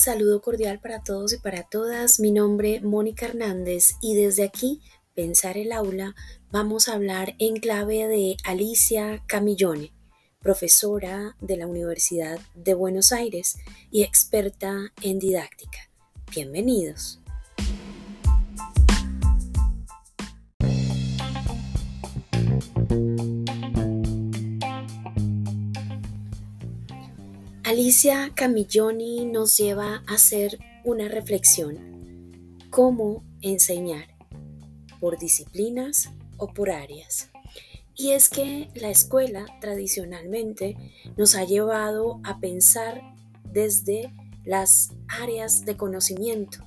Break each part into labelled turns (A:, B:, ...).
A: saludo cordial para todos y para todas. Mi nombre Mónica Hernández y desde aquí, Pensar el Aula, vamos a hablar en clave de Alicia Camillone, profesora de la Universidad de Buenos Aires y experta en didáctica. Bienvenidos. Alicia Camilloni nos lleva a hacer una reflexión. ¿Cómo enseñar? ¿Por disciplinas o por áreas? Y es que la escuela tradicionalmente nos ha llevado a pensar desde las áreas de conocimiento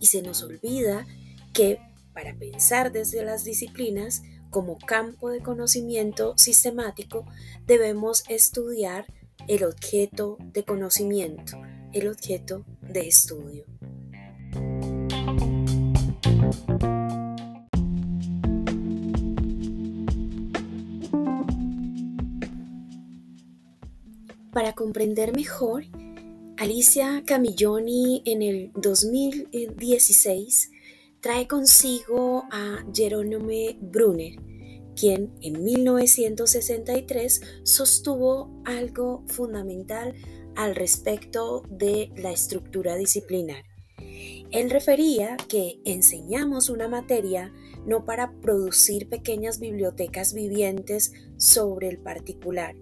A: y se nos olvida que para pensar desde las disciplinas como campo de conocimiento sistemático debemos estudiar el objeto de conocimiento, el objeto de estudio. Para comprender mejor, Alicia Camilloni en el 2016 trae consigo a Jerónome Brunner, quien en 1963 sostuvo algo fundamental al respecto de la estructura disciplinar. Él refería que enseñamos una materia no para producir pequeñas bibliotecas vivientes sobre el particular,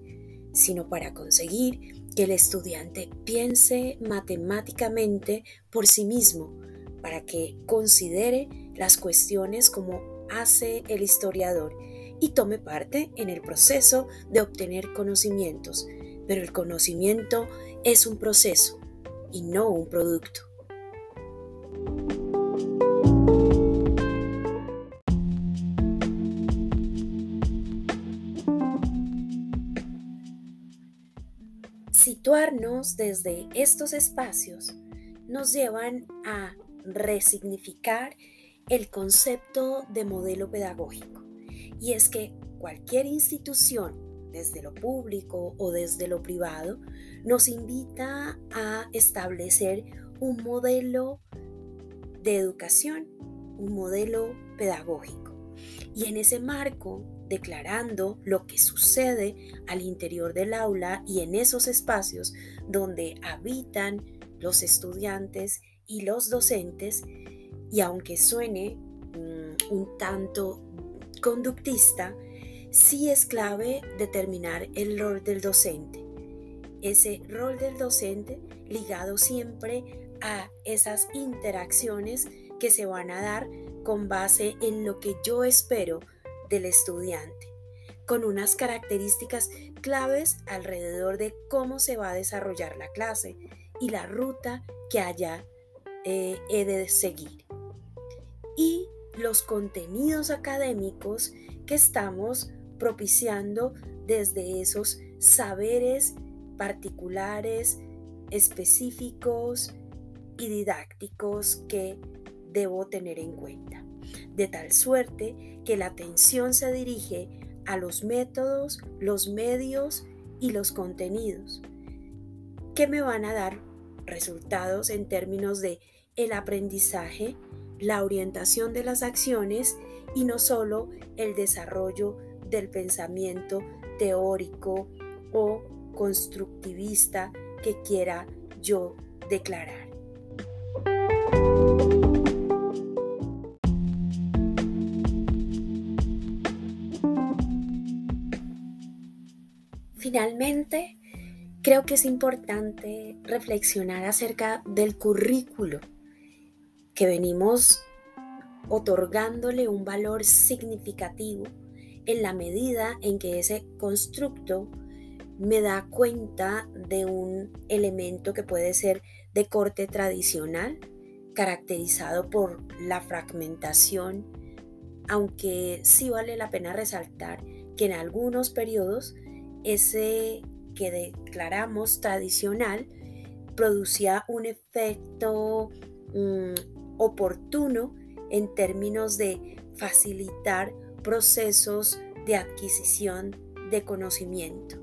A: sino para conseguir que el estudiante piense matemáticamente por sí mismo, para que considere las cuestiones como hace el historiador y tome parte en el proceso de obtener conocimientos. Pero el conocimiento es un proceso y no un producto. Situarnos desde estos espacios nos llevan a resignificar el concepto de modelo pedagógico. Y es que cualquier institución, desde lo público o desde lo privado, nos invita a establecer un modelo de educación, un modelo pedagógico. Y en ese marco, declarando lo que sucede al interior del aula y en esos espacios donde habitan los estudiantes y los docentes, y aunque suene mm, un tanto conductista, sí es clave determinar el rol del docente. Ese rol del docente ligado siempre a esas interacciones que se van a dar con base en lo que yo espero del estudiante, con unas características claves alrededor de cómo se va a desarrollar la clase y la ruta que haya eh, he de seguir. Y los contenidos académicos que estamos propiciando desde esos saberes particulares, específicos y didácticos que debo tener en cuenta. De tal suerte que la atención se dirige a los métodos, los medios y los contenidos que me van a dar resultados en términos de el aprendizaje, la orientación de las acciones y no solo el desarrollo del pensamiento teórico o constructivista que quiera yo declarar. Finalmente, creo que es importante reflexionar acerca del currículo que venimos otorgándole un valor significativo en la medida en que ese constructo me da cuenta de un elemento que puede ser de corte tradicional, caracterizado por la fragmentación, aunque sí vale la pena resaltar que en algunos periodos ese que declaramos tradicional producía un efecto mm, oportuno en términos de facilitar procesos de adquisición de conocimiento.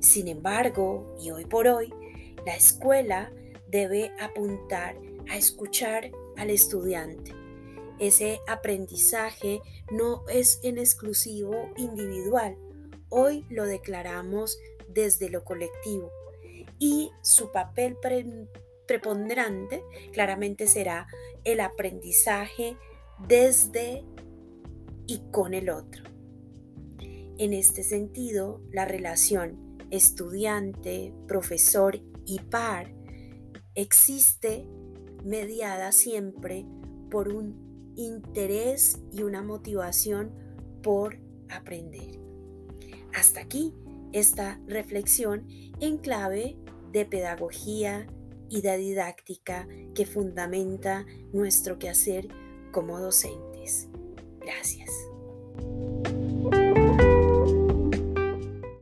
A: Sin embargo, y hoy por hoy, la escuela debe apuntar a escuchar al estudiante. Ese aprendizaje no es en exclusivo individual. Hoy lo declaramos desde lo colectivo y su papel preponderante claramente será el aprendizaje desde y con el otro. En este sentido, la relación estudiante, profesor y par existe mediada siempre por un interés y una motivación por aprender. Hasta aquí esta reflexión en clave de pedagogía y de didáctica que fundamenta nuestro quehacer como docentes. Gracias.